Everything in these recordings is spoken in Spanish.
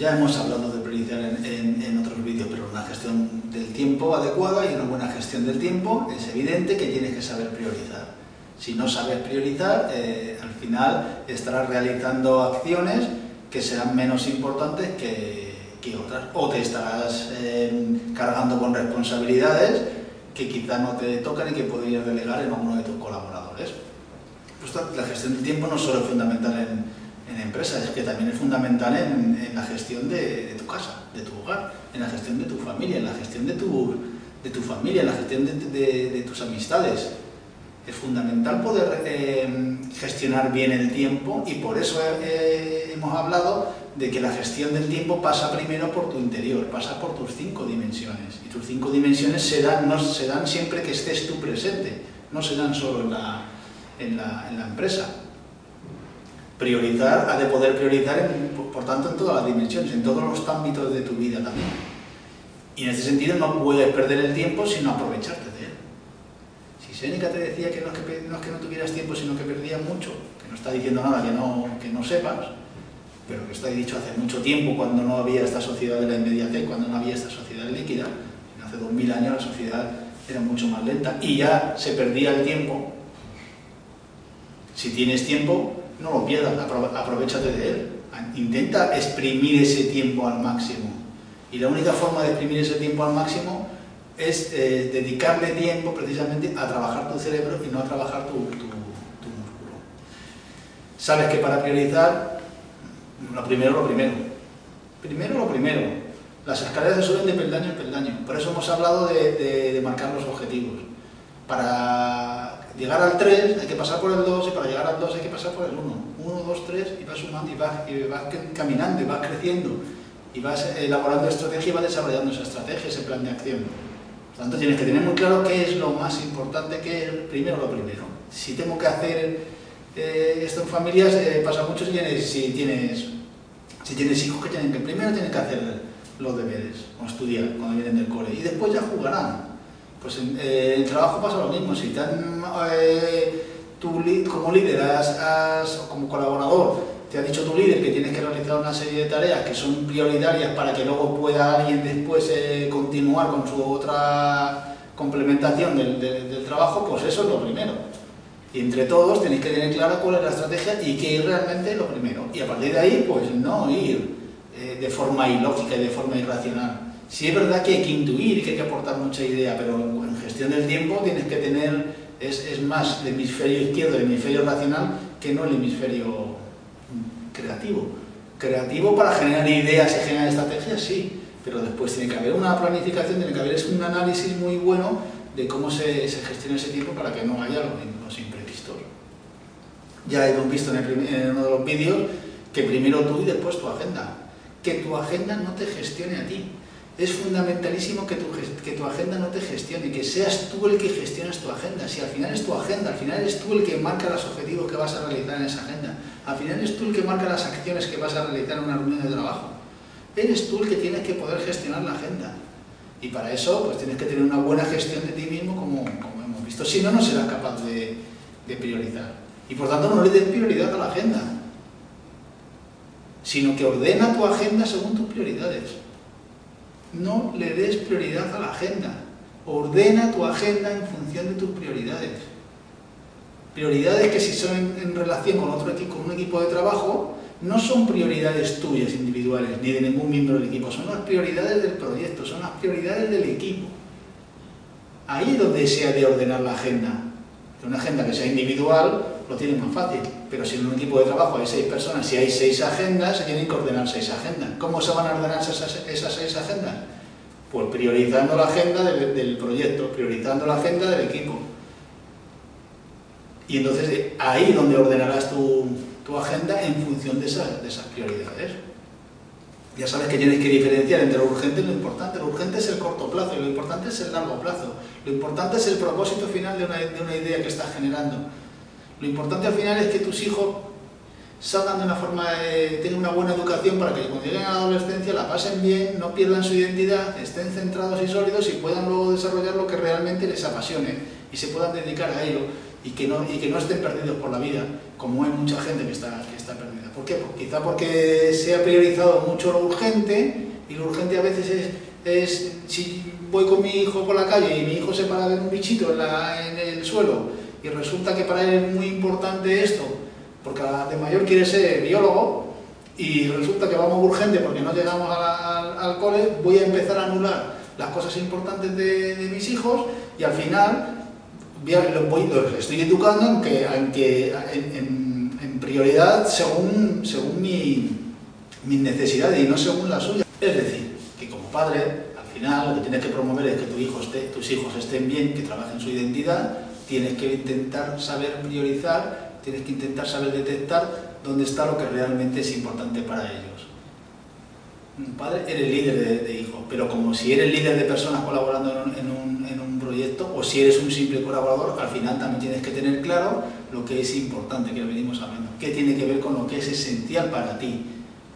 Ya hemos hablado de priorizar en, otros vídeos, pero una gestión del tiempo adecuada y una buena gestión del tiempo es evidente que tienes que saber priorizar. Si no sabes priorizar, eh, al final estarás realizando acciones que serán menos importantes que, otras. O te estarás eh, cargando con responsabilidades que quizá no te tocan y que podrías delegar en uno de tus colaboradores. Pues la gestión del tiempo no solo es fundamental en, empresas, es que también es fundamental en, la gestión de, tu casa, de tu hogar, en la gestión de tu familia, en la gestión de tu, de tu familia, en la gestión de, tus amistades. Es fundamental poder eh, gestionar bien el tiempo y por eso eh, hemos hablado de que la gestión del tiempo pasa primero por tu interior, pasa por tus cinco dimensiones. Y tus cinco dimensiones se dan, no, se dan siempre que estés tú presente, no se dan solo en la, en la, en la empresa. Priorizar, ha de poder priorizar, por, tanto, en todas las dimensiones, en todos los ámbitos de tu vida también. Y en ese sentido no puedes perder el tiempo sino aprovecharte de él. Si Seneca te decía que no es que no, es que no tuvieras tiempo, sino que perdías mucho, que no está diciendo nada que no, que no sepas, pero que está dicho hace mucho tiempo, cuando no había esta sociedad de la inmediatez, cuando no había esta sociedad líquida, hace dos mil años la sociedad era mucho más lenta y ya se perdía el tiempo. Si tienes tiempo, no lo pierdas, aprovechate de él. Intenta exprimir ese tiempo al máximo. Y la única forma de exprimir ese tiempo al máximo es eh, dedicarle tiempo precisamente a trabajar tu cerebro y no a trabajar tu, músculo. Sabes que para priorizar lo primero, lo primero. Primero, lo primero. Las escaleras se suben de peldaño en peldaño. Por eso hemos hablado de, marcar los objetivos. Para llegar al 3 hay que pasar por el 2 y para llegar al 2 hay que pasar por el 1. 1, 2, 3 y vas sumando y vas, y vas caminando y vas creciendo. Y vas elaborando estrategia y vas desarrollando esa estrategia, ese plan de acción. Por tanto, tienes que tener muy claro qué es lo más importante, qué es primero lo primero. Si tengo que hacer eh, esto en familias eh, pasa mucho si tienes, si tienes, si tienes hijos que tienen que primero tienen que hacer los deberes o estudiar cuando vienen del cole y después ya jugarán. Pues en eh, el trabajo pasa lo mismo, si tan, tú como líder, como colaborador, te ha dicho tu líder que tienes que realizar una serie de tareas que son prioritarias para que luego pueda alguien después continuar con su otra complementación del, del trabajo, pues eso es lo primero. Y entre todos tenéis que tener clara cuál es la estrategia y qué es realmente lo primero. Y a partir de ahí, pues no ir eh, de forma ilógica y de forma irracional. Sí es verdad que hay que intuir que hay que aportar mucha idea, pero en gestión del tiempo tienes que tener, es, más el hemisferio izquierdo, el hemisferio racional, que no el hemisferio creativo. Creativo para generar ideas y generar estrategias, sí, pero después tiene que haber una planificación, tiene que haber un análisis muy bueno de cómo se, se gestiona ese tiempo para que no haya los imprevistos. Ya hemos visto en, uno de los vídeos que primero tú y después tu agenda. Que tu agenda no te gestione a ti. Es fundamentalísimo que tu, que tu agenda no te gestione, que seas tú el que gestiones tu agenda. Si al final es tu agenda, al final eres tú el que marca los objetivos que vas a realizar en esa agenda. Al final eres tú el que marca las acciones que vas a realizar en una reunión de trabajo. Eres tú el que tienes que poder gestionar la agenda. Y para eso pues tienes que tener una buena gestión de ti mismo como, como hemos visto. Si no, no serás capaz de, de priorizar. Y por tanto no le des prioridad a la agenda, sino que ordena tu agenda según tus prioridades. No le des prioridad a la agenda. Ordena tu agenda en función de tus prioridades. Prioridades que si son en, relación con otro equipo, con un equipo de trabajo, no son prioridades tuyas individuales, ni de ningún miembro del equipo, son las prioridades del proyecto, son las prioridades del equipo. Ahí es donde se ha de ordenar la agenda. Una agenda que sea individual lo tiene más fácil, pero si en un equipo de trabajo hay seis personas, si hay seis agendas, se tienen que ordenar seis agendas. ¿Cómo se van a ordenar esas, seis agendas? Pues priorizando la agenda del, proyecto, priorizando la agenda del equipo. Y entonces ahí es donde ordenarás tu, agenda en función de, esas prioridades. Ya sabes que tienes que diferenciar entre lo urgente y lo importante. Lo urgente es el corto plazo y lo importante es el largo plazo. Lo importante es el propósito final de una idea que estás generando. Lo importante al final es que tus hijos salgan de una forma, tengan una buena educación para que cuando lleguen a la adolescencia la pasen bien, no pierdan su identidad, estén centrados y sólidos y puedan luego desarrollar lo que realmente les apasione y se puedan dedicar a ello y que no, y que no estén perdidos por la vida, como hay mucha gente que está, que está perdida. ¿Por qué? Pues quizá porque se ha priorizado mucho lo urgente y lo urgente a veces es, si voy con mi hijo por la calle y mi hijo se para ver un bichito en el suelo y resulta que para él es muy importante esto, porque de mayor quiere ser biólogo y resulta que vamos urgente porque no llegamos al, al, cole, voy a empezar a anular las cosas importantes de, de mis hijos y al final los, estoy educando en, que, en, en, prioridad según, según mi, mis necesidades y no según las suyas. Es decir, que como padre, al final lo que tienes que promover es que tu hijo esté, tus hijos estén bien, que trabajen su identidad, tienes que intentar saber priorizar, tienes que intentar saber detectar dónde está lo que realmente es importante para ellos. Un padre, eres líder de, hijos, pero como si eres líder de personas colaborando en un, proyecto, o si eres un simple colaborador, al final también tienes que tener claro lo que es importante, que venimos hablando, qué tiene que ver con lo que es esencial para ti,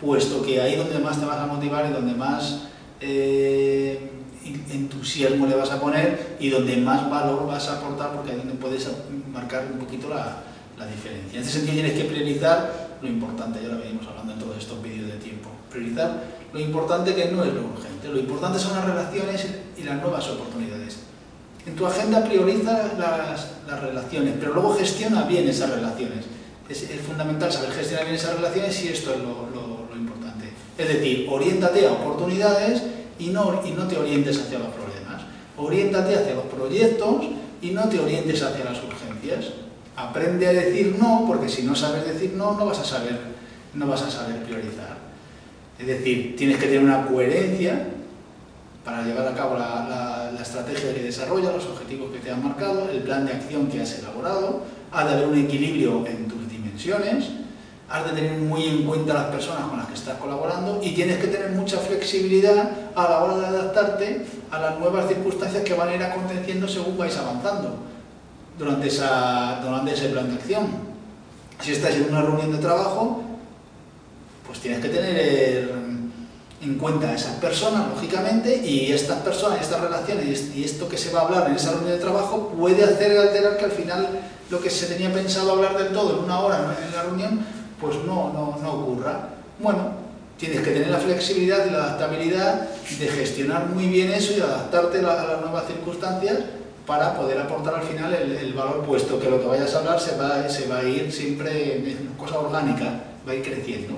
puesto que ahí donde más te vas a motivar y donde más eh, entusiasmo le vas a poner y donde más valor vas a aportar, porque ahí donde puedes marcar un poquito la, la diferencia. En ese sentido tienes que priorizar lo importante, ya lo venimos hablando en todos estos vídeos de tiempo, priorizar lo importante que no es lo urgente, lo importante son las relaciones y las nuevas oportunidades. En tu agenda prioriza las, las relaciones, pero luego gestiona bien esas relaciones. Es, fundamental saber gestionar bien esas relaciones y esto es lo, lo, lo importante. Es decir, oriéntate a oportunidades y no, y no te orientes hacia los problemas. Oriéntate hacia los proyectos y no te orientes hacia las urgencias. Aprende a decir no, porque si no sabes decir no, no vas a saber, no vas a saber priorizar. Es decir, tienes que tener una coherencia para llevar a cabo la, la, la estrategia que desarrollas, los objetivos que te han marcado, el plan de acción que has elaborado, ha de haber un equilibrio en tus dimensiones, has de tener muy en cuenta las personas con las que estás colaborando y tienes que tener mucha flexibilidad a la hora de adaptarte a las nuevas circunstancias que van a ir aconteciendo según vais avanzando durante, esa, durante ese plan de acción. Si estás en una reunión de trabajo, pues tienes que tener en cuenta a esas personas, lógicamente, y estas personas, estas relaciones y esto que se va a hablar en esa reunión de trabajo puede hacer alterar que al final lo que se tenía pensado hablar del todo en una hora en la reunión, pues no, no, no ocurra. Bueno, tienes que tener la flexibilidad y la adaptabilidad de gestionar muy bien eso y adaptarte a las nuevas circunstancias para poder aportar al final el, valor, puesto que lo que vayas a hablar se va, se va a ir siempre en cosa orgánica, va a ir creciendo.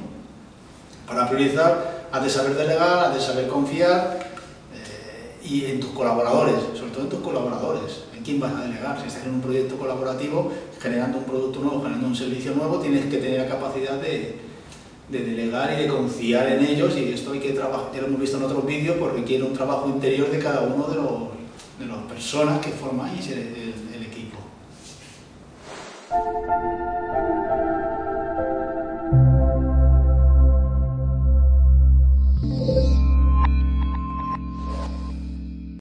Para priorizar, has de saber delegar, has de saber confiar eh, y en tus colaboradores, sobre todo en tus colaboradores. ¿En quién vas a delegar? Si estás en un proyecto colaborativo, generando un producto nuevo, generando un servicio nuevo, tienes que tener la capacidad de, de delegar y de confiar en ellos y esto hay que trabajar, ya lo hemos visto en otros vídeos, porque requiere un trabajo interior de cada uno de los de las personas que formáis el equipo.